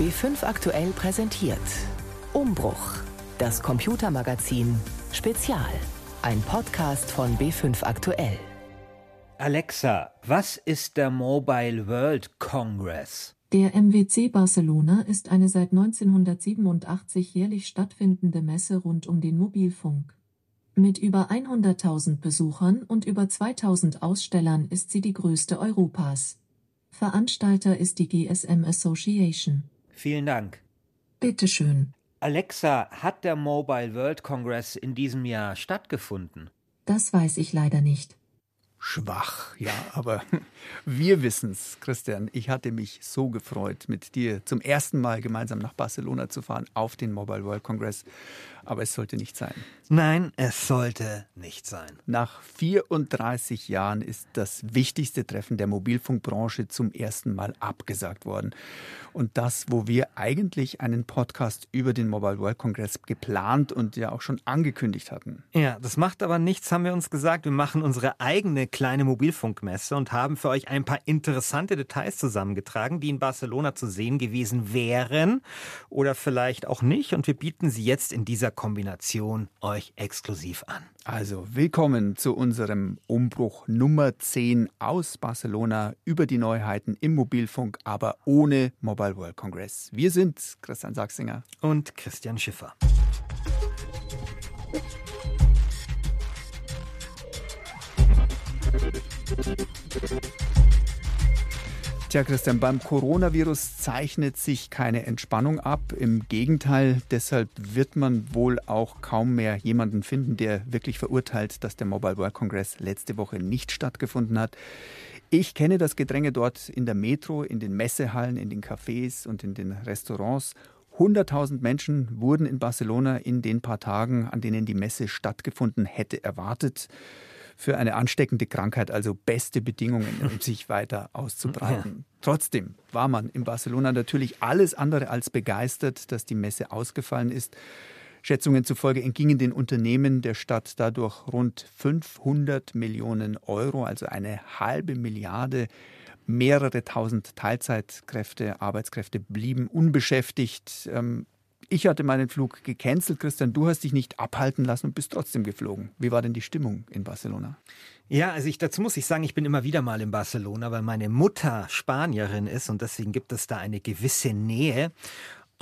B5 aktuell präsentiert. Umbruch. Das Computermagazin Spezial. Ein Podcast von B5 aktuell. Alexa, was ist der Mobile World Congress? Der MWC Barcelona ist eine seit 1987 jährlich stattfindende Messe rund um den Mobilfunk. Mit über 100.000 Besuchern und über 2000 Ausstellern ist sie die größte Europas. Veranstalter ist die GSM Association. Vielen Dank. Bitteschön. Alexa, hat der Mobile World Congress in diesem Jahr stattgefunden? Das weiß ich leider nicht. Schwach, ja, aber wir wissen's, Christian. Ich hatte mich so gefreut, mit dir zum ersten Mal gemeinsam nach Barcelona zu fahren auf den Mobile World Congress. Aber es sollte nicht sein. Nein, es sollte nicht sein. Nach 34 Jahren ist das wichtigste Treffen der Mobilfunkbranche zum ersten Mal abgesagt worden. Und das, wo wir eigentlich einen Podcast über den Mobile World Congress geplant und ja auch schon angekündigt hatten. Ja, das macht aber nichts, haben wir uns gesagt. Wir machen unsere eigene kleine Mobilfunkmesse und haben für euch ein paar interessante Details zusammengetragen, die in Barcelona zu sehen gewesen wären oder vielleicht auch nicht. Und wir bieten sie jetzt in dieser Kombination euch exklusiv an. Also willkommen zu unserem Umbruch Nummer 10 aus Barcelona über die Neuheiten im Mobilfunk, aber ohne Mobile World Congress. Wir sind Christian Sachsinger und Christian Schiffer. Tja, Christian, beim Coronavirus zeichnet sich keine Entspannung ab. Im Gegenteil, deshalb wird man wohl auch kaum mehr jemanden finden, der wirklich verurteilt, dass der Mobile World Congress letzte Woche nicht stattgefunden hat. Ich kenne das Gedränge dort in der Metro, in den Messehallen, in den Cafés und in den Restaurants. 100.000 Menschen wurden in Barcelona in den paar Tagen, an denen die Messe stattgefunden hätte, erwartet für eine ansteckende Krankheit also beste Bedingungen, um sich weiter auszubreiten. Trotzdem war man in Barcelona natürlich alles andere als begeistert, dass die Messe ausgefallen ist. Schätzungen zufolge entgingen den Unternehmen der Stadt dadurch rund 500 Millionen Euro, also eine halbe Milliarde. Mehrere tausend Teilzeitkräfte, Arbeitskräfte blieben unbeschäftigt. Ich hatte meinen Flug gecancelt, Christian. Du hast dich nicht abhalten lassen und bist trotzdem geflogen. Wie war denn die Stimmung in Barcelona? Ja, also ich, dazu muss ich sagen, ich bin immer wieder mal in Barcelona, weil meine Mutter Spanierin ist und deswegen gibt es da eine gewisse Nähe.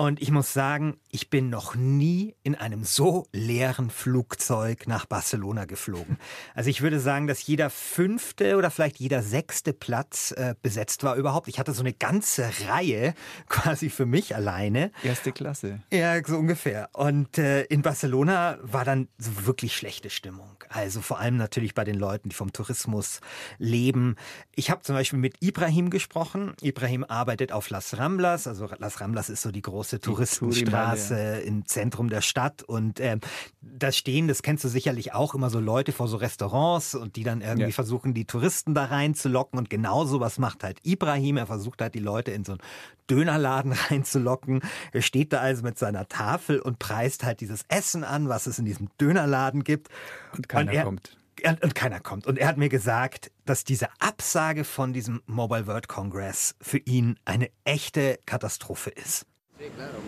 Und ich muss sagen, ich bin noch nie in einem so leeren Flugzeug nach Barcelona geflogen. Also ich würde sagen, dass jeder fünfte oder vielleicht jeder sechste Platz äh, besetzt war überhaupt. Ich hatte so eine ganze Reihe quasi für mich alleine. Erste Klasse. Ja, so ungefähr. Und äh, in Barcelona war dann so wirklich schlechte Stimmung. Also vor allem natürlich bei den Leuten, die vom Tourismus leben. Ich habe zum Beispiel mit Ibrahim gesprochen. Ibrahim arbeitet auf Las Ramblas. Also Las Ramblas ist so die große große Touristenstraße im Zentrum der Stadt. Und äh, da stehen, das kennst du sicherlich auch, immer so Leute vor so Restaurants und die dann irgendwie ja. versuchen, die Touristen da reinzulocken. Und genau sowas macht halt Ibrahim. Er versucht halt, die Leute in so einen Dönerladen reinzulocken. Er steht da also mit seiner Tafel und preist halt dieses Essen an, was es in diesem Dönerladen gibt. Und keiner und er, kommt und keiner kommt. Und er hat mir gesagt, dass diese Absage von diesem Mobile World Congress für ihn eine echte Katastrophe ist.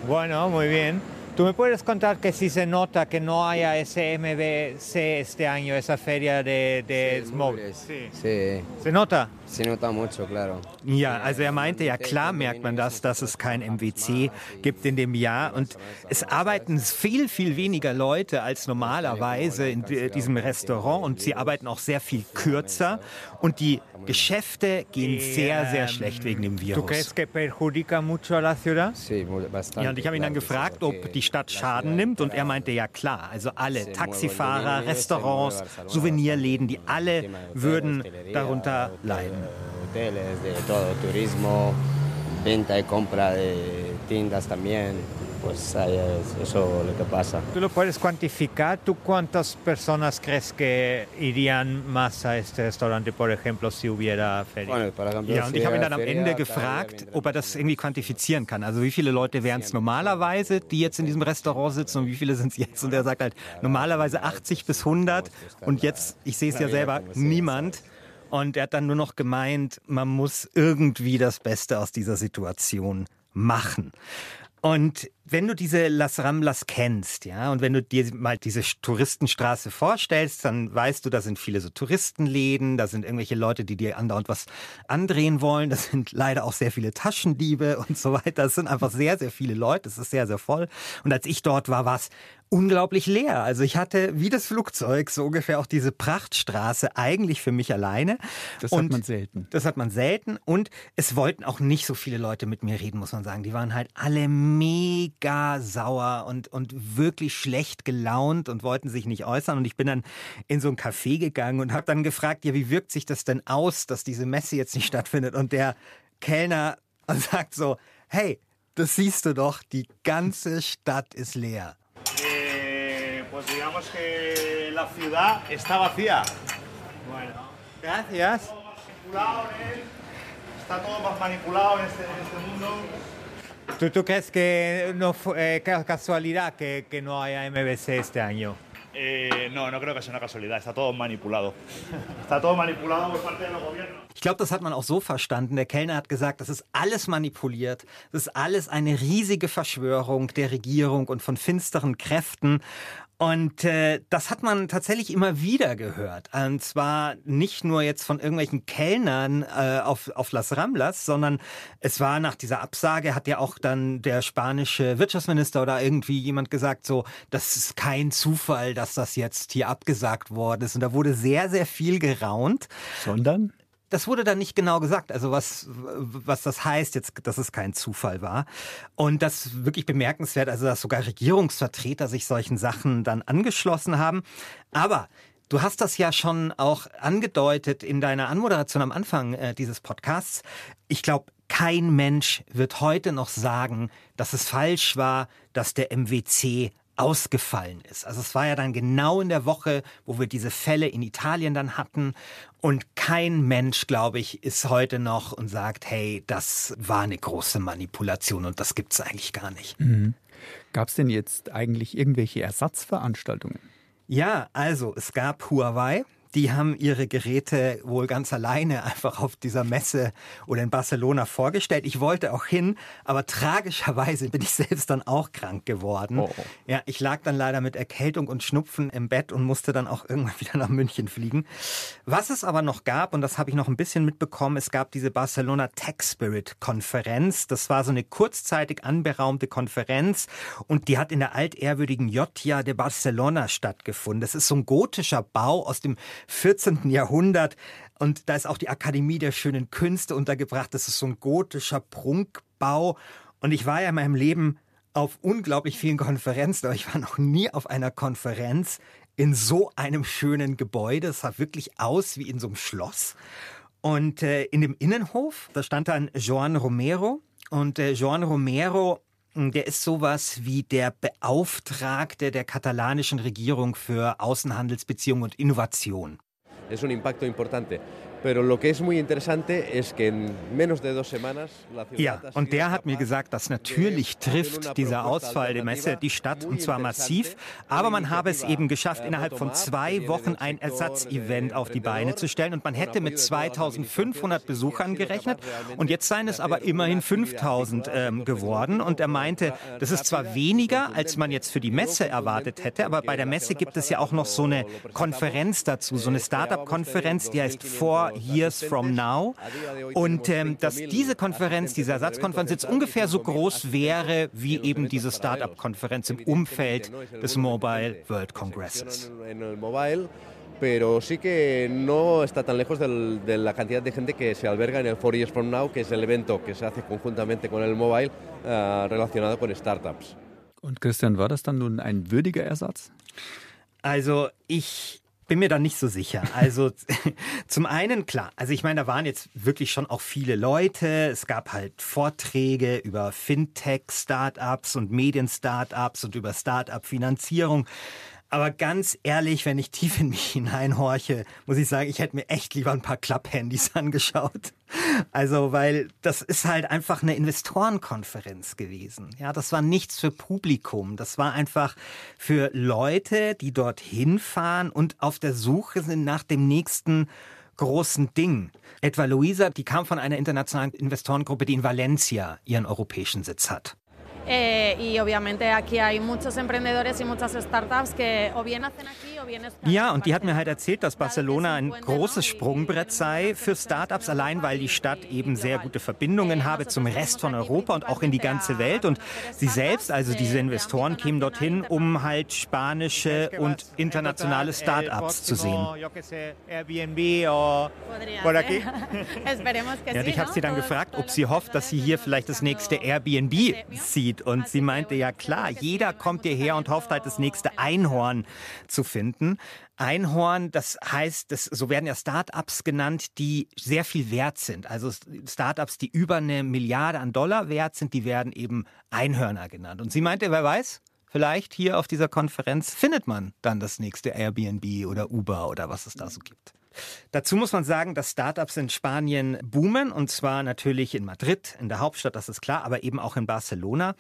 Bueno, muy bien. ¿Tú me puedes contar que si se nota que no haya ese MBC este año, esa feria de, de sí, Smoke? Sí. sí. ¿Se nota? Se nota mucho, claro. Ja, also er meinte, ja klar merkt man das, dass es kein MWC gibt in dem Jahr. Und es arbeiten viel, viel weniger Leute als normalerweise in diesem Restaurant. Und sie arbeiten auch sehr viel kürzer. Und die Geschäfte gehen sehr, sehr schlecht wegen dem Virus. Ja, und ich habe ihn dann gefragt, ob die Stadt Schaden nimmt. Und er meinte, ja klar, also alle Taxifahrer, Restaurants, Souvenirläden, die alle würden darunter leiden. Hoteles, de todo, turismo, venta y compra de tiendas también. Pues eso lo que pasa. ¿Tú lo puedes cuantificar? ¿Tú cuántas personas crees que irían más a este restaurante, por ejemplo, si hubiera feria? Bueno, por ejemplo, ja, und ich habe ihn dann am Ende gefragt, ob er das irgendwie quantifizieren kann. Also wie viele Leute wären es normalerweise, die jetzt in diesem Restaurant sitzen und wie viele sind es jetzt? Und er sagt halt normalerweise 80 bis 100 und jetzt, ich sehe es ja selber, niemand. Und er hat dann nur noch gemeint, man muss irgendwie das Beste aus dieser Situation machen. Und wenn du diese Las Ramblas kennst, ja, und wenn du dir mal diese Touristenstraße vorstellst, dann weißt du, da sind viele so Touristenläden, da sind irgendwelche Leute, die dir andauernd was andrehen wollen, da sind leider auch sehr viele Taschendiebe und so weiter. Es sind einfach sehr, sehr viele Leute, es ist sehr, sehr voll. Und als ich dort war, war es unglaublich leer. Also ich hatte wie das Flugzeug so ungefähr auch diese Prachtstraße eigentlich für mich alleine. Das und hat man selten. Das hat man selten. Und es wollten auch nicht so viele Leute mit mir reden, muss man sagen. Die waren halt alle mega sauer und, und wirklich schlecht gelaunt und wollten sich nicht äußern. Und ich bin dann in so ein Café gegangen und habe dann gefragt, ja, wie wirkt sich das denn aus, dass diese Messe jetzt nicht stattfindet? Und der Kellner sagt so, hey, das siehst du doch, die ganze Stadt ist leer. pues digamos que la ciudad está vacía. Bueno, gracias. Está todo más manipulado en este, en este mundo. ¿Tú, ¿Tú, crees que no fue eh, casualidad que, que, no haya MBC este año? Eh, no, no creo que sea una casualidad. Está todo manipulado. Está todo manipulado por parte de los gobiernos. Ich glaube, das hat man auch so verstanden. Der Kellner hat gesagt, das ist alles manipuliert. Das ist alles eine riesige Verschwörung der Regierung und von finsteren Kräften. Und äh, das hat man tatsächlich immer wieder gehört. Und zwar nicht nur jetzt von irgendwelchen Kellnern äh, auf, auf Las Ramblas, sondern es war nach dieser Absage, hat ja auch dann der spanische Wirtschaftsminister oder irgendwie jemand gesagt, so, das ist kein Zufall, dass das jetzt hier abgesagt worden ist. Und da wurde sehr, sehr viel geraunt. Sondern? Das wurde dann nicht genau gesagt, also was, was das heißt jetzt, dass es kein Zufall war. Und das wirklich bemerkenswert, also dass sogar Regierungsvertreter sich solchen Sachen dann angeschlossen haben. Aber Du hast das ja schon auch angedeutet in deiner Anmoderation am Anfang äh, dieses Podcasts. Ich glaube, kein Mensch wird heute noch sagen, dass es falsch war, dass der MWC ausgefallen ist. Also es war ja dann genau in der Woche, wo wir diese Fälle in Italien dann hatten. Und kein Mensch, glaube ich, ist heute noch und sagt, hey, das war eine große Manipulation und das gibt es eigentlich gar nicht. Mhm. Gab es denn jetzt eigentlich irgendwelche Ersatzveranstaltungen? Ja, also es gab Huawei, die haben ihre Geräte wohl ganz alleine einfach auf dieser Messe oder in Barcelona vorgestellt. Ich wollte auch hin, aber tragischerweise bin ich selbst dann auch krank geworden. Oh. Ja, ich lag dann leider mit Erkältung und Schnupfen im Bett und musste dann auch irgendwann wieder nach München fliegen. Was es aber noch gab, und das habe ich noch ein bisschen mitbekommen, es gab diese Barcelona Tech Spirit Konferenz. Das war so eine kurzzeitig anberaumte Konferenz und die hat in der altehrwürdigen Jotja de Barcelona stattgefunden. Das ist so ein gotischer Bau aus dem 14. Jahrhundert. Und da ist auch die Akademie der schönen Künste untergebracht. Das ist so ein gotischer Prunkbau. Und ich war ja in meinem Leben auf unglaublich vielen Konferenzen, aber ich war noch nie auf einer Konferenz in so einem schönen Gebäude. Es sah wirklich aus wie in so einem Schloss. Und äh, in dem Innenhof, da stand dann Joan Romero. Und äh, Joan Romero der ist sowas wie der Beauftragte der katalanischen Regierung für Außenhandelsbeziehungen und Innovation. Es un impacto importante. Ja, und der hat mir gesagt, dass natürlich trifft dieser Ausfall der Messe die Stadt und zwar massiv, aber man habe es eben geschafft, innerhalb von zwei Wochen ein Ersatzevent auf die Beine zu stellen und man hätte mit 2500 Besuchern gerechnet und jetzt seien es aber immerhin 5000 ähm, geworden und er meinte, das ist zwar weniger, als man jetzt für die Messe erwartet hätte, aber bei der Messe gibt es ja auch noch so eine Konferenz dazu, so eine Startup-Konferenz, die heißt vor Years from Now. Und ähm, dass diese Konferenz, diese Ersatzkonferenz jetzt ungefähr so groß wäre wie eben diese Startup-Konferenz im Umfeld des Mobile World Congresses. pero sí que no está tan lejos del, de la cantidad de gente que se alberga en el Four Years From Now, que es el evento que se hace conjuntamente con el mobile uh, relacionado con startups. Und Christian, war das dann nun ein würdiger Ersatz? Also ich bin mir da nicht so sicher. Also zum einen klar, also ich meine, da waren jetzt wirklich schon auch viele Leute. Es gab halt Vorträge über Fintech-Startups und Medien-Startups und über Startup-Finanzierung. Aber ganz ehrlich, wenn ich tief in mich hineinhorche, muss ich sagen, ich hätte mir echt lieber ein paar Klapphandys angeschaut. Also, weil das ist halt einfach eine Investorenkonferenz gewesen. Ja, das war nichts für Publikum. Das war einfach für Leute, die dort hinfahren und auf der Suche sind nach dem nächsten großen Ding. Etwa Luisa, die kam von einer internationalen Investorengruppe, die in Valencia ihren europäischen Sitz hat. Eh, y obviamente aquí hay muchos emprendedores y muchas startups que o bien hacen aquí o bien Ja, und die hat mir halt erzählt, dass Barcelona ein großes Sprungbrett sei für Startups, allein weil die Stadt eben sehr gute Verbindungen habe zum Rest von Europa und auch in die ganze Welt. Und sie selbst, also diese Investoren, kämen dorthin, um halt spanische und internationale Startups zu sehen. Ja, ich habe sie dann gefragt, ob sie hofft, dass sie hier vielleicht das nächste Airbnb sieht. Und sie meinte, ja klar, jeder kommt hierher und hofft halt das nächste Einhorn zu finden. Einhorn, das heißt, das, so werden ja Startups genannt, die sehr viel wert sind. Also Startups, die über eine Milliarde an Dollar wert sind, die werden eben Einhörner genannt. Und sie meinte, wer weiß, vielleicht hier auf dieser Konferenz findet man dann das nächste Airbnb oder Uber oder was es da so gibt. Dazu muss man sagen, dass Startups in Spanien boomen und zwar natürlich in Madrid, in der Hauptstadt, das ist klar, aber eben auch in Barcelona.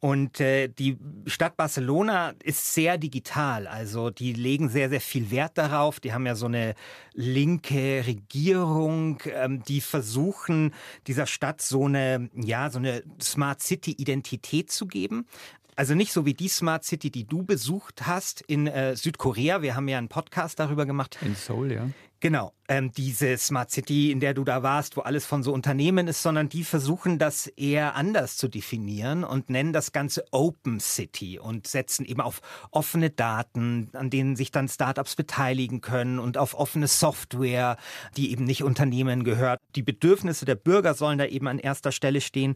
Und äh, die Stadt Barcelona ist sehr digital, also die legen sehr, sehr viel Wert darauf. Die haben ja so eine linke Regierung, ähm, die versuchen dieser Stadt so eine, ja, so eine Smart City Identität zu geben. Also nicht so wie die Smart City, die du besucht hast in äh, Südkorea. Wir haben ja einen Podcast darüber gemacht. In Seoul, ja. Genau, ähm, diese Smart City, in der du da warst, wo alles von so Unternehmen ist, sondern die versuchen das eher anders zu definieren und nennen das Ganze Open City und setzen eben auf offene Daten, an denen sich dann Startups beteiligen können und auf offene Software, die eben nicht Unternehmen gehört. Die Bedürfnisse der Bürger sollen da eben an erster Stelle stehen.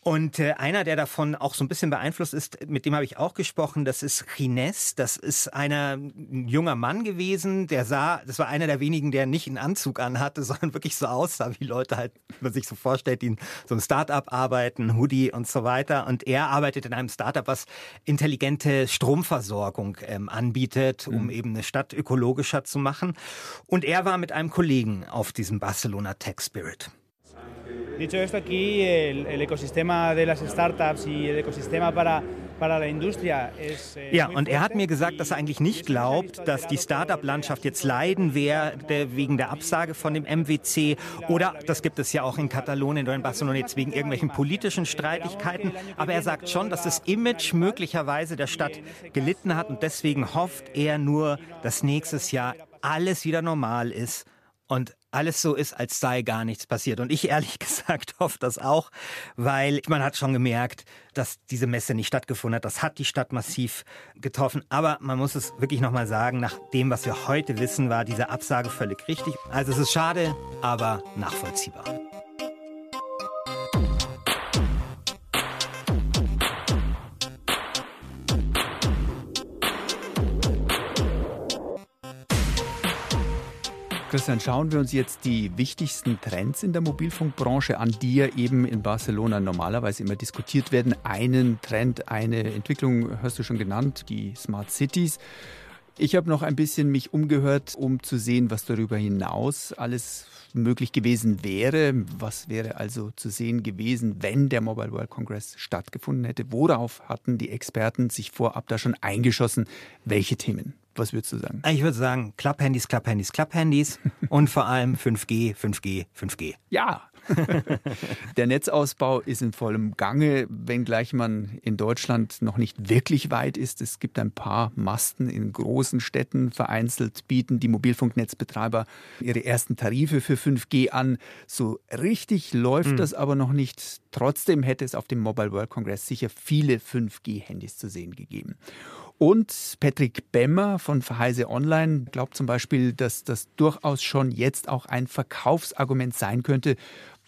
Und äh, einer, der davon auch so ein bisschen beeinflusst ist, mit dem habe ich auch gesprochen, das ist Gines. Das ist einer, ein junger Mann gewesen, der sah, das war einer der wenigen, der nicht einen Anzug anhatte, sondern wirklich so aussah, wie Leute halt, man sich so vorstellt, die in so einem Startup arbeiten, Hoodie und so weiter. Und er arbeitet in einem Startup, was intelligente Stromversorgung ähm, anbietet, um mhm. eben eine Stadt ökologischer zu machen. Und er war mit einem Kollegen auf diesem Barcelona Tech Spirit. Dicho esto, aquí el, el ecosistema de las startups y el ecosistema para eh, ja, und er hat mir gesagt, dass er eigentlich nicht glaubt, dass die Startup-Landschaft jetzt leiden werde wegen der Absage von dem MWC oder, das gibt es ja auch in Katalonien oder in Barcelona jetzt wegen irgendwelchen politischen Streitigkeiten. Aber er sagt schon, dass das Image möglicherweise der Stadt gelitten hat und deswegen hofft er nur, dass nächstes Jahr alles wieder normal ist und alles so ist, als sei gar nichts passiert. Und ich ehrlich gesagt hoffe das auch, weil man hat schon gemerkt, dass diese Messe nicht stattgefunden hat. Das hat die Stadt massiv getroffen. Aber man muss es wirklich nochmal sagen, nach dem, was wir heute wissen, war diese Absage völlig richtig. Also es ist schade, aber nachvollziehbar. Christian, schauen wir uns jetzt die wichtigsten Trends in der Mobilfunkbranche an, die ja eben in Barcelona normalerweise immer diskutiert werden. Einen Trend, eine Entwicklung hast du schon genannt, die Smart Cities. Ich habe noch ein bisschen mich umgehört, um zu sehen, was darüber hinaus alles möglich gewesen wäre. Was wäre also zu sehen gewesen, wenn der Mobile World Congress stattgefunden hätte? Worauf hatten die Experten sich vorab da schon eingeschossen? Welche Themen? Was würdest du sagen? Ich würde sagen, Klapphandys, Klapphandys, Klapphandys und vor allem 5G, 5G, 5G. Ja. Der Netzausbau ist in vollem Gange, wenngleich man in Deutschland noch nicht wirklich weit ist. Es gibt ein paar Masten in großen Städten. Vereinzelt bieten die Mobilfunknetzbetreiber ihre ersten Tarife für 5G an. So richtig läuft mhm. das aber noch nicht. Trotzdem hätte es auf dem Mobile World Congress sicher viele 5G-Handys zu sehen gegeben. Und Patrick Bemmer von Verheise Online glaubt zum Beispiel, dass das durchaus schon jetzt auch ein Verkaufsargument sein könnte,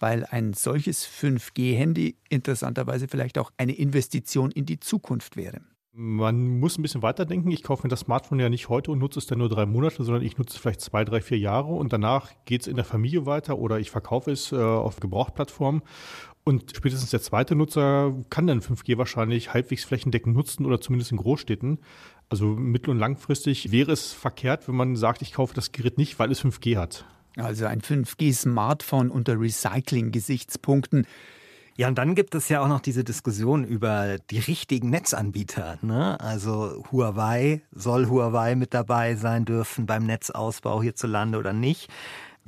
weil ein solches 5G-Handy interessanterweise vielleicht auch eine Investition in die Zukunft wäre. Man muss ein bisschen weiterdenken. Ich kaufe mir das Smartphone ja nicht heute und nutze es dann nur drei Monate, sondern ich nutze es vielleicht zwei, drei, vier Jahre und danach geht es in der Familie weiter oder ich verkaufe es äh, auf Gebrauchplattformen. Und spätestens der zweite Nutzer kann dann 5G wahrscheinlich halbwegs flächendeckend nutzen oder zumindest in Großstädten. Also mittel- und langfristig wäre es verkehrt, wenn man sagt, ich kaufe das Gerät nicht, weil es 5G hat. Also ein 5G-Smartphone unter Recycling-Gesichtspunkten. Ja, und dann gibt es ja auch noch diese Diskussion über die richtigen Netzanbieter. Ne? Also Huawei, soll Huawei mit dabei sein dürfen beim Netzausbau hierzulande oder nicht?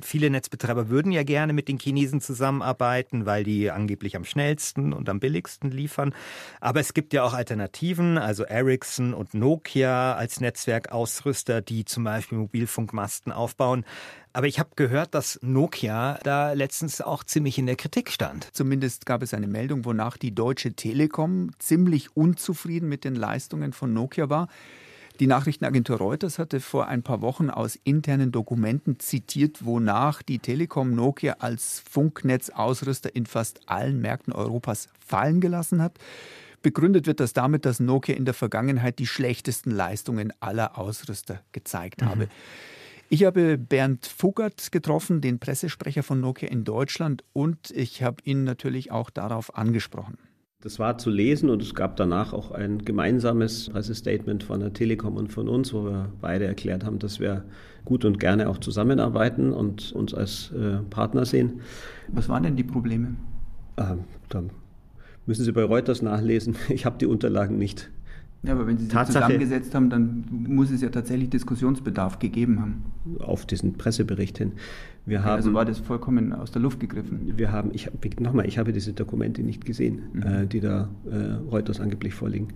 Viele Netzbetreiber würden ja gerne mit den Chinesen zusammenarbeiten, weil die angeblich am schnellsten und am billigsten liefern. Aber es gibt ja auch Alternativen, also Ericsson und Nokia als Netzwerkausrüster, die zum Beispiel Mobilfunkmasten aufbauen. Aber ich habe gehört, dass Nokia da letztens auch ziemlich in der Kritik stand. Zumindest gab es eine Meldung, wonach die Deutsche Telekom ziemlich unzufrieden mit den Leistungen von Nokia war. Die Nachrichtenagentur Reuters hatte vor ein paar Wochen aus internen Dokumenten zitiert, wonach die Telekom Nokia als Funknetzausrüster in fast allen Märkten Europas fallen gelassen hat. Begründet wird das damit, dass Nokia in der Vergangenheit die schlechtesten Leistungen aller Ausrüster gezeigt mhm. habe. Ich habe Bernd Fugert getroffen, den Pressesprecher von Nokia in Deutschland, und ich habe ihn natürlich auch darauf angesprochen. Das war zu lesen und es gab danach auch ein gemeinsames Pressestatement von der Telekom und von uns, wo wir beide erklärt haben, dass wir gut und gerne auch zusammenarbeiten und uns als äh, Partner sehen. Was waren denn die Probleme? Ähm, da müssen Sie bei Reuters nachlesen. Ich habe die Unterlagen nicht. Ja, aber wenn Sie sich Tatsache, zusammengesetzt haben, dann muss es ja tatsächlich Diskussionsbedarf gegeben haben. Auf diesen Pressebericht hin. Wir ja, haben, also war das vollkommen aus der Luft gegriffen? Wir haben, ich, nochmal, ich habe diese Dokumente nicht gesehen, mhm. äh, die da äh, Reuters angeblich vorliegen.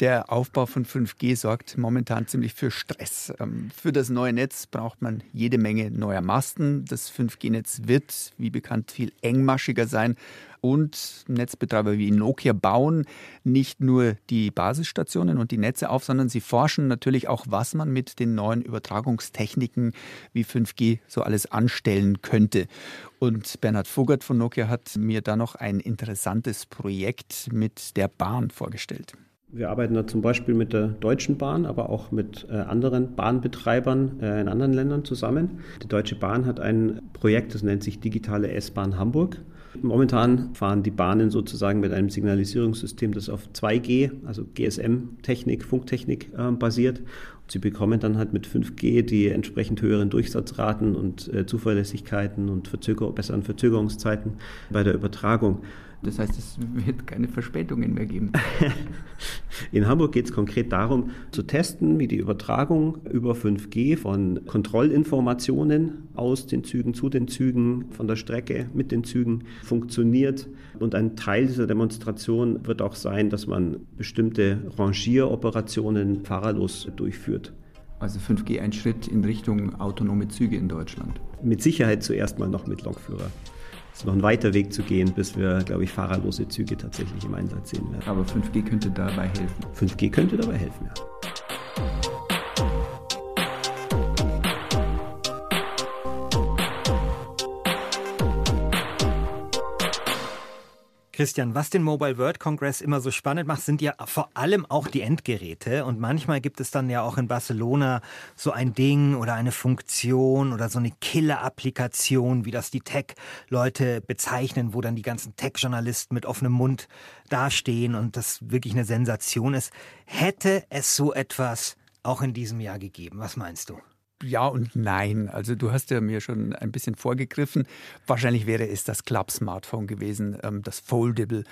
Der Aufbau von 5G sorgt momentan ziemlich für Stress. Ähm, für das neue Netz braucht man jede Menge neuer Masten. Das 5G-Netz wird, wie bekannt, viel engmaschiger sein und Netzbetreiber wie Nokia bauen nicht nur die Basisstationen und die Netze auf, sondern sie forschen natürlich auch, was man mit den neuen Übertragungstechniken wie 5G so alles anstellen könnte. Und Bernhard Vogert von Nokia hat mir da noch ein interessantes Projekt mit der Bahn vorgestellt. Wir arbeiten da zum Beispiel mit der Deutschen Bahn, aber auch mit äh, anderen Bahnbetreibern äh, in anderen Ländern zusammen. Die Deutsche Bahn hat ein Projekt, das nennt sich Digitale S-Bahn Hamburg. Momentan fahren die Bahnen sozusagen mit einem Signalisierungssystem, das auf 2G, also GSM-Technik, Funktechnik äh, basiert. Und sie bekommen dann halt mit 5G die entsprechend höheren Durchsatzraten und äh, Zuverlässigkeiten und Verzöger besseren Verzögerungszeiten bei der Übertragung. Das heißt, es wird keine Verspätungen mehr geben. In Hamburg geht es konkret darum, zu testen, wie die Übertragung über 5G von Kontrollinformationen aus den Zügen zu den Zügen, von der Strecke mit den Zügen funktioniert. Und ein Teil dieser Demonstration wird auch sein, dass man bestimmte Rangieroperationen fahrerlos durchführt. Also 5G ein Schritt in Richtung autonome Züge in Deutschland. Mit Sicherheit zuerst mal noch mit Lokführer. Es ist noch ein weiter Weg zu gehen, bis wir, glaube ich, fahrerlose Züge tatsächlich im Einsatz sehen werden. Aber 5G könnte dabei helfen. 5G könnte dabei helfen, ja. Christian, was den Mobile World Congress immer so spannend macht, sind ja vor allem auch die Endgeräte. Und manchmal gibt es dann ja auch in Barcelona so ein Ding oder eine Funktion oder so eine Killer-Applikation, wie das die Tech-Leute bezeichnen, wo dann die ganzen Tech-Journalisten mit offenem Mund dastehen und das wirklich eine Sensation ist. Hätte es so etwas auch in diesem Jahr gegeben? Was meinst du? Ja und nein. Also du hast ja mir schon ein bisschen vorgegriffen. Wahrscheinlich wäre es das Club-Smartphone gewesen, ähm, das Foldable.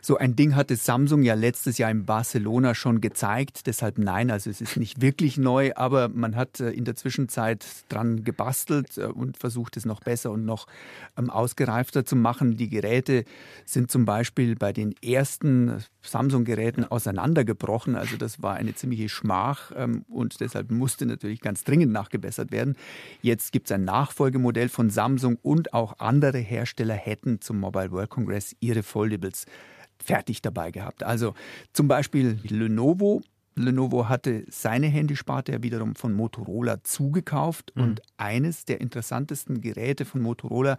So ein Ding hatte Samsung ja letztes Jahr in Barcelona schon gezeigt. Deshalb nein, also es ist nicht wirklich neu, aber man hat äh, in der Zwischenzeit dran gebastelt äh, und versucht es noch besser und noch ähm, ausgereifter zu machen. Die Geräte sind zum Beispiel bei den ersten Samsung-Geräten auseinandergebrochen. Also das war eine ziemliche Schmach ähm, und deshalb musste natürlich ganz dringend nachgebessert werden. Jetzt gibt es ein Nachfolgemodell von Samsung und auch andere Hersteller hätten zum Mobile World Congress ihre Foldables fertig dabei gehabt. Also zum Beispiel Lenovo. Lenovo hatte seine Handysparte ja wiederum von Motorola zugekauft mhm. und eines der interessantesten Geräte von Motorola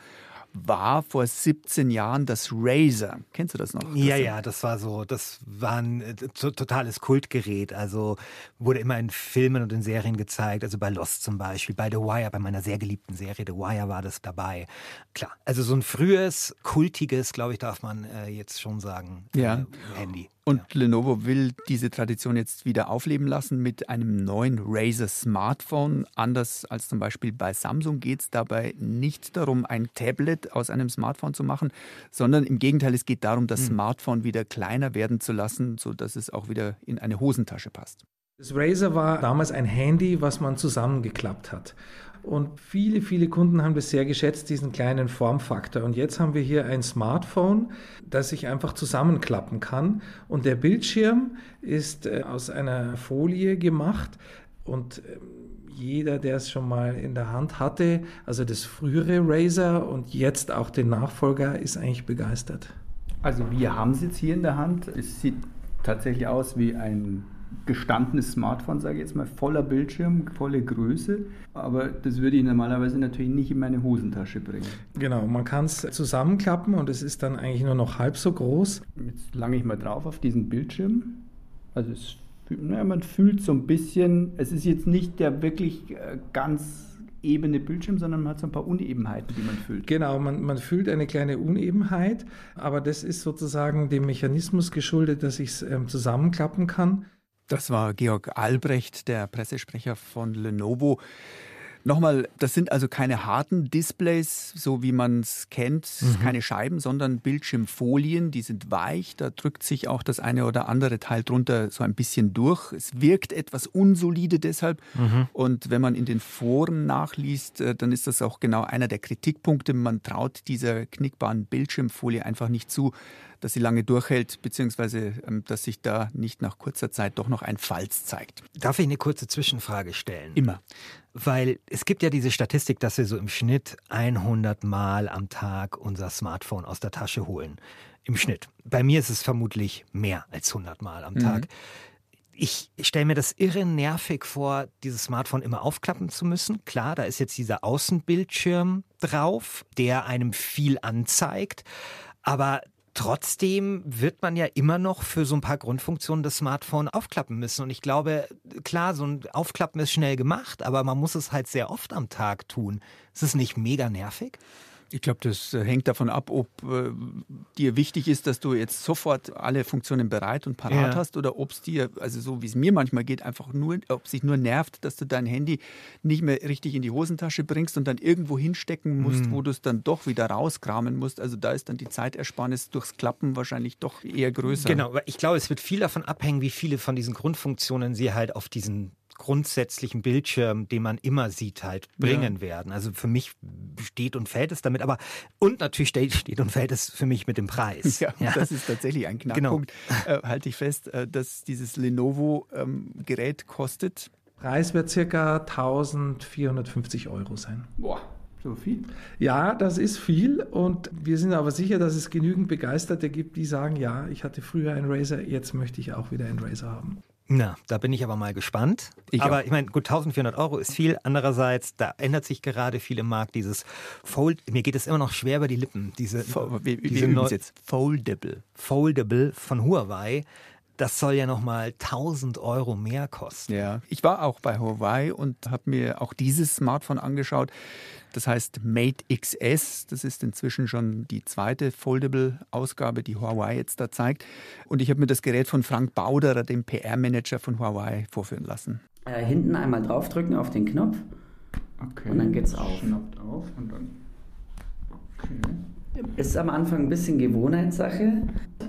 war vor 17 Jahren das Razer. Kennst du das noch? Ja, ja, das war so, das war ein äh, totales Kultgerät. Also wurde immer in Filmen und in Serien gezeigt. Also bei Lost zum Beispiel, bei The Wire, bei meiner sehr geliebten Serie The Wire war das dabei. Klar, also so ein frühes, kultiges, glaube ich, darf man äh, jetzt schon sagen, ja. Äh, Handy. Und ja. Lenovo will diese Tradition jetzt wieder aufleben lassen mit einem neuen Razer Smartphone. Anders als zum Beispiel bei Samsung geht es dabei nicht darum, ein Tablet aus einem Smartphone zu machen, sondern im Gegenteil, es geht darum, das hm. Smartphone wieder kleiner werden zu lassen, sodass es auch wieder in eine Hosentasche passt. Das Razer war damals ein Handy, was man zusammengeklappt hat. Und viele, viele Kunden haben das sehr geschätzt, diesen kleinen Formfaktor. Und jetzt haben wir hier ein Smartphone, das sich einfach zusammenklappen kann. Und der Bildschirm ist äh, aus einer Folie gemacht und ähm, jeder, der es schon mal in der Hand hatte, also das frühere Razer und jetzt auch den Nachfolger, ist eigentlich begeistert. Also wir haben es jetzt hier in der Hand. Es sieht tatsächlich aus wie ein gestandenes Smartphone, sage ich jetzt mal, voller Bildschirm, volle Größe. Aber das würde ich normalerweise natürlich nicht in meine Hosentasche bringen. Genau, man kann es zusammenklappen und es ist dann eigentlich nur noch halb so groß. Jetzt lange ich mal drauf auf diesen Bildschirm. Also es, naja, man fühlt so ein bisschen, es ist jetzt nicht der wirklich äh, ganz ebene Bildschirm, sondern man hat so ein paar Unebenheiten, die man fühlt. Genau, man, man fühlt eine kleine Unebenheit, aber das ist sozusagen dem Mechanismus geschuldet, dass ich es ähm, zusammenklappen kann. Das war Georg Albrecht, der Pressesprecher von Lenovo. Nochmal, das sind also keine harten Displays, so wie man es kennt, mhm. keine Scheiben, sondern Bildschirmfolien, die sind weich, da drückt sich auch das eine oder andere Teil drunter so ein bisschen durch. Es wirkt etwas unsolide deshalb mhm. und wenn man in den Foren nachliest, äh, dann ist das auch genau einer der Kritikpunkte. Man traut dieser knickbaren Bildschirmfolie einfach nicht zu, dass sie lange durchhält, beziehungsweise ähm, dass sich da nicht nach kurzer Zeit doch noch ein Falz zeigt. Darf ich eine kurze Zwischenfrage stellen? Immer. Weil es gibt ja diese Statistik, dass wir so im Schnitt 100 Mal am Tag unser Smartphone aus der Tasche holen. Im Schnitt. Bei mir ist es vermutlich mehr als 100 Mal am mhm. Tag. Ich stelle mir das irre nervig vor, dieses Smartphone immer aufklappen zu müssen. Klar, da ist jetzt dieser Außenbildschirm drauf, der einem viel anzeigt. Aber Trotzdem wird man ja immer noch für so ein paar Grundfunktionen das Smartphone aufklappen müssen. Und ich glaube, klar, so ein Aufklappen ist schnell gemacht, aber man muss es halt sehr oft am Tag tun. Ist es nicht mega nervig? Ich glaube, das äh, hängt davon ab, ob äh, dir wichtig ist, dass du jetzt sofort alle Funktionen bereit und parat ja. hast oder ob es dir, also so wie es mir manchmal geht, einfach nur, ob sich nur nervt, dass du dein Handy nicht mehr richtig in die Hosentasche bringst und dann irgendwo hinstecken musst, mhm. wo du es dann doch wieder rauskramen musst. Also da ist dann die Zeitersparnis durchs Klappen wahrscheinlich doch eher größer. Genau, ich glaube, es wird viel davon abhängen, wie viele von diesen Grundfunktionen sie halt auf diesen grundsätzlichen Bildschirm, den man immer sieht, halt bringen ja. werden. Also für mich steht und fällt es damit, aber und natürlich steht, steht und fällt es für mich mit dem Preis. Ja, ja. das ist tatsächlich ein Knackpunkt. Genau. Äh, halte ich fest, äh, dass dieses Lenovo-Gerät ähm, kostet. Preis wird circa 1450 Euro sein. Boah. So viel? Ja, das ist viel und wir sind aber sicher, dass es genügend Begeisterte gibt, die sagen, ja, ich hatte früher ein Razer, jetzt möchte ich auch wieder ein Razer haben. Na, da bin ich aber mal gespannt. Ich aber auch. ich meine, gut, 1400 Euro ist viel. Andererseits, da ändert sich gerade viel im Markt. Dieses Fold, mir geht es immer noch schwer über die Lippen. Diese, wie, diese wie jetzt? Foldable. Foldable von Huawei das soll ja nochmal 1000 Euro mehr kosten. Ja, ich war auch bei Huawei und habe mir auch dieses Smartphone angeschaut. Das heißt Mate XS. Das ist inzwischen schon die zweite Foldable-Ausgabe, die Huawei jetzt da zeigt. Und ich habe mir das Gerät von Frank Bauderer, dem PR-Manager von Huawei, vorführen lassen. Äh, hinten einmal draufdrücken auf den Knopf. Okay. Und dann geht's auf. Schnappt auf und dann. Okay. Ist am Anfang ein bisschen Gewohnheitssache.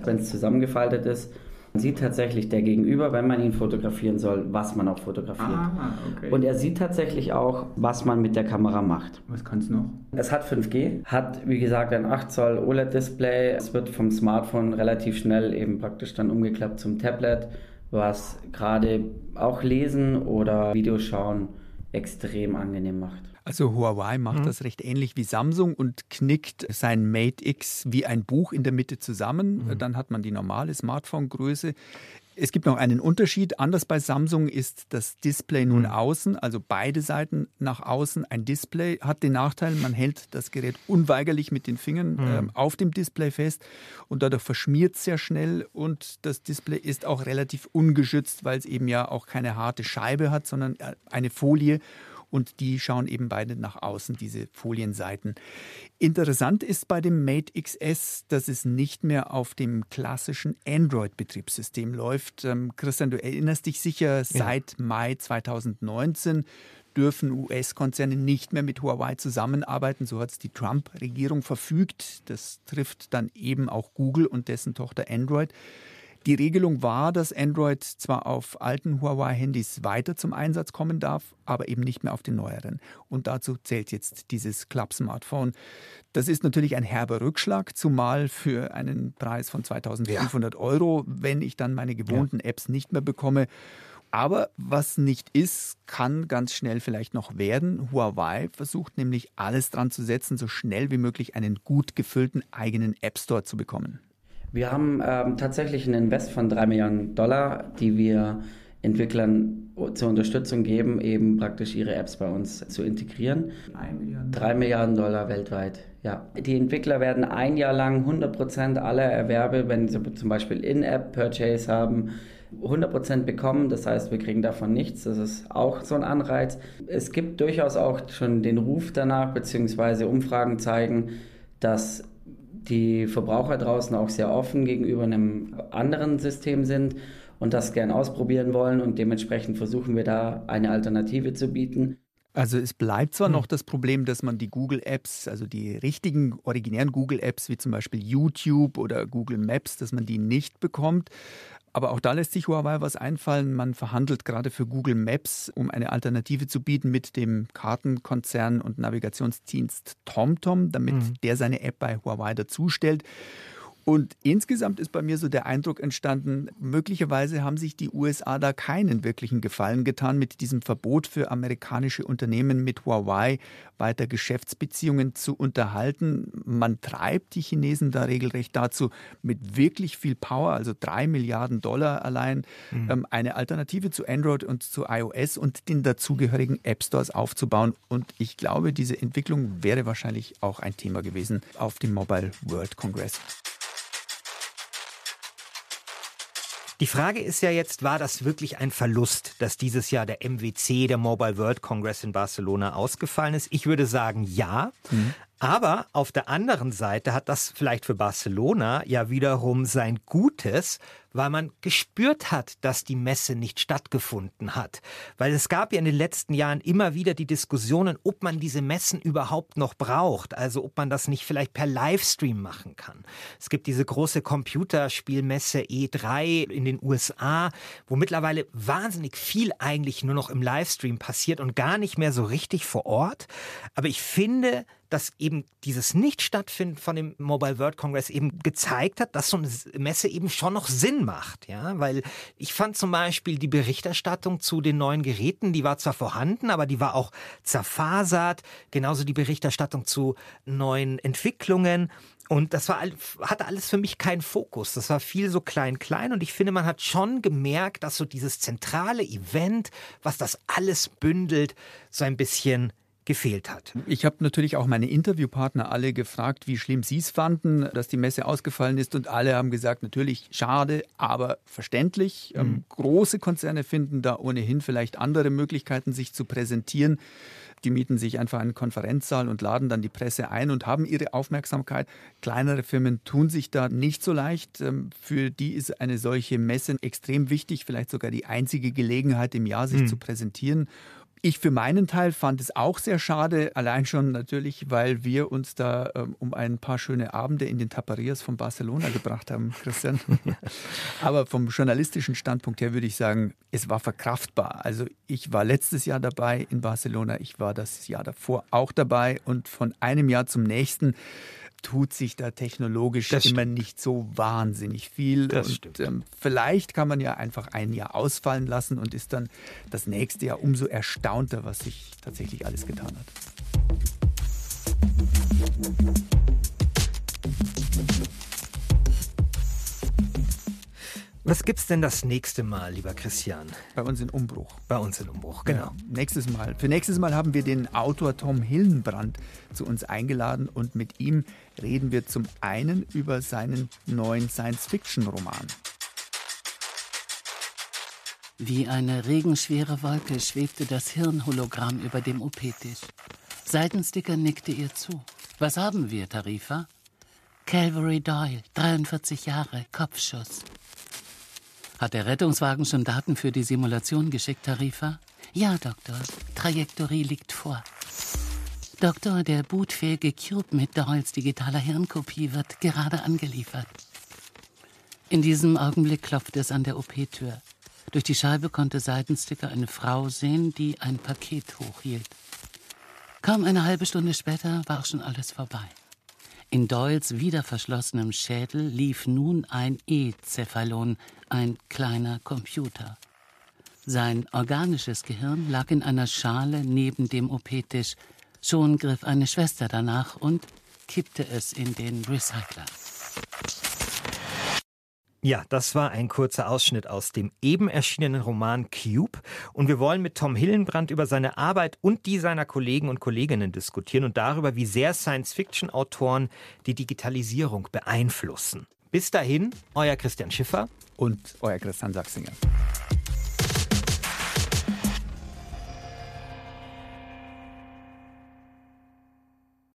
Wenn es zusammengefaltet ist, sieht tatsächlich der Gegenüber, wenn man ihn fotografieren soll, was man auch fotografiert. Ah, okay. Und er sieht tatsächlich auch, was man mit der Kamera macht. Was kann es noch? Es hat 5G, hat wie gesagt ein 8 Zoll OLED-Display. Es wird vom Smartphone relativ schnell eben praktisch dann umgeklappt zum Tablet, was gerade auch Lesen oder Videos schauen extrem angenehm macht. Also Huawei macht mhm. das recht ähnlich wie Samsung und knickt sein Mate X wie ein Buch in der Mitte zusammen. Mhm. Dann hat man die normale Smartphone-Größe. Es gibt noch einen Unterschied. Anders bei Samsung ist das Display nun mhm. außen, also beide Seiten nach außen. Ein Display hat den Nachteil, man hält das Gerät unweigerlich mit den Fingern mhm. äh, auf dem Display fest und dadurch verschmiert es sehr schnell und das Display ist auch relativ ungeschützt, weil es eben ja auch keine harte Scheibe hat, sondern äh, eine Folie und die schauen eben beide nach außen, diese Folienseiten. Interessant ist bei dem Mate XS, dass es nicht mehr auf dem klassischen Android-Betriebssystem läuft. Ähm, Christian, du erinnerst dich sicher, seit ja. Mai 2019 dürfen US-Konzerne nicht mehr mit Huawei zusammenarbeiten. So hat es die Trump-Regierung verfügt. Das trifft dann eben auch Google und dessen Tochter Android. Die Regelung war, dass Android zwar auf alten Huawei-Handys weiter zum Einsatz kommen darf, aber eben nicht mehr auf den neueren. Und dazu zählt jetzt dieses Club-Smartphone. Das ist natürlich ein herber Rückschlag, zumal für einen Preis von 2500 ja. Euro, wenn ich dann meine gewohnten ja. Apps nicht mehr bekomme. Aber was nicht ist, kann ganz schnell vielleicht noch werden. Huawei versucht nämlich alles dran zu setzen, so schnell wie möglich einen gut gefüllten eigenen App Store zu bekommen. Wir haben ähm, tatsächlich einen Invest von 3 Milliarden Dollar, die wir Entwicklern zur Unterstützung geben, eben praktisch ihre Apps bei uns zu integrieren. 3 Milliarden, 3 Milliarden Dollar weltweit, ja. Die Entwickler werden ein Jahr lang 100% aller Erwerbe, wenn sie zum Beispiel In-App-Purchase haben, 100% bekommen. Das heißt, wir kriegen davon nichts. Das ist auch so ein Anreiz. Es gibt durchaus auch schon den Ruf danach, beziehungsweise Umfragen zeigen, dass die Verbraucher draußen auch sehr offen gegenüber einem anderen System sind und das gern ausprobieren wollen und dementsprechend versuchen wir da eine Alternative zu bieten. Also es bleibt zwar hm. noch das Problem, dass man die Google-Apps, also die richtigen originären Google-Apps wie zum Beispiel YouTube oder Google Maps, dass man die nicht bekommt. Aber auch da lässt sich Huawei was einfallen. Man verhandelt gerade für Google Maps, um eine Alternative zu bieten mit dem Kartenkonzern und Navigationsdienst TomTom, damit mhm. der seine App bei Huawei dazustellt. Und insgesamt ist bei mir so der Eindruck entstanden, möglicherweise haben sich die USA da keinen wirklichen Gefallen getan mit diesem Verbot für amerikanische Unternehmen mit Huawei weiter Geschäftsbeziehungen zu unterhalten. Man treibt die Chinesen da regelrecht dazu, mit wirklich viel Power, also drei Milliarden Dollar allein, mhm. Ähm, eine Alternative zu Android und zu iOS und den dazugehörigen App Stores aufzubauen. Und ich glaube, diese Entwicklung wäre wahrscheinlich auch ein Thema gewesen auf dem Mobile World Congress. Die Frage ist ja jetzt, war das wirklich ein Verlust, dass dieses Jahr der MWC, der Mobile World Congress in Barcelona ausgefallen ist? Ich würde sagen, ja. Mhm. Aber auf der anderen Seite hat das vielleicht für Barcelona ja wiederum sein Gutes, weil man gespürt hat, dass die Messe nicht stattgefunden hat. Weil es gab ja in den letzten Jahren immer wieder die Diskussionen, ob man diese Messen überhaupt noch braucht. Also ob man das nicht vielleicht per Livestream machen kann. Es gibt diese große Computerspielmesse E3 in den USA, wo mittlerweile wahnsinnig viel eigentlich nur noch im Livestream passiert und gar nicht mehr so richtig vor Ort. Aber ich finde, dass eben dieses Nicht-Stattfinden von dem Mobile World Congress eben gezeigt hat, dass so eine Messe eben schon noch Sinn macht. Ja, weil ich fand zum Beispiel die Berichterstattung zu den neuen Geräten, die war zwar vorhanden, aber die war auch zerfasert. Genauso die Berichterstattung zu neuen Entwicklungen. Und das war, hatte alles für mich keinen Fokus. Das war viel so klein, klein. Und ich finde, man hat schon gemerkt, dass so dieses zentrale Event, was das alles bündelt, so ein bisschen gefehlt hat. Ich habe natürlich auch meine Interviewpartner alle gefragt, wie schlimm sie es fanden, dass die Messe ausgefallen ist. Und alle haben gesagt, natürlich schade, aber verständlich. Mhm. Ähm, große Konzerne finden da ohnehin vielleicht andere Möglichkeiten, sich zu präsentieren. Die mieten sich einfach einen Konferenzsaal und laden dann die Presse ein und haben ihre Aufmerksamkeit. Kleinere Firmen tun sich da nicht so leicht. Ähm, für die ist eine solche Messe extrem wichtig, vielleicht sogar die einzige Gelegenheit im Jahr, sich mhm. zu präsentieren. Ich für meinen Teil fand es auch sehr schade, allein schon natürlich, weil wir uns da ähm, um ein paar schöne Abende in den Taparias von Barcelona gebracht haben, Christian. Aber vom journalistischen Standpunkt her würde ich sagen, es war verkraftbar. Also ich war letztes Jahr dabei in Barcelona, ich war das Jahr davor auch dabei und von einem Jahr zum nächsten tut sich da technologisch das immer stimmt. nicht so wahnsinnig viel. Das und stimmt. Ähm, vielleicht kann man ja einfach ein Jahr ausfallen lassen und ist dann das nächste Jahr umso erstaunter, was sich tatsächlich alles getan hat. Was gibt's denn das nächste Mal, lieber Christian? Bei uns in Umbruch. Bei uns in Umbruch, genau. Ja, nächstes Mal. Für nächstes Mal haben wir den Autor Tom Hillenbrand zu uns eingeladen und mit ihm reden wir zum einen über seinen neuen Science-Fiction-Roman. Wie eine regenschwere Wolke schwebte das Hirnhologramm über dem OP-Tisch. Seitensticker nickte ihr zu. Was haben wir, Tarifa? Calvary Doyle, 43 Jahre, Kopfschuss. Hat der Rettungswagen schon Daten für die Simulation geschickt, Tarifa? Ja, Doktor. Trajektorie liegt vor. Doktor, der bootfähige Cube mit Doyles digitaler Hirnkopie wird gerade angeliefert. In diesem Augenblick klopfte es an der OP-Tür. Durch die Scheibe konnte Seitensticker eine Frau sehen, die ein Paket hochhielt. Kaum eine halbe Stunde später war auch schon alles vorbei. In Doyles wieder verschlossenem Schädel lief nun ein E-Cephalon, ein kleiner Computer. Sein organisches Gehirn lag in einer Schale neben dem OP-Tisch. Schon griff eine Schwester danach und kippte es in den Recycler. Ja, das war ein kurzer Ausschnitt aus dem eben erschienenen Roman Cube. Und wir wollen mit Tom Hillenbrand über seine Arbeit und die seiner Kollegen und Kolleginnen diskutieren und darüber, wie sehr Science-Fiction-Autoren die Digitalisierung beeinflussen. Bis dahin, euer Christian Schiffer und euer Christian Sachsinger.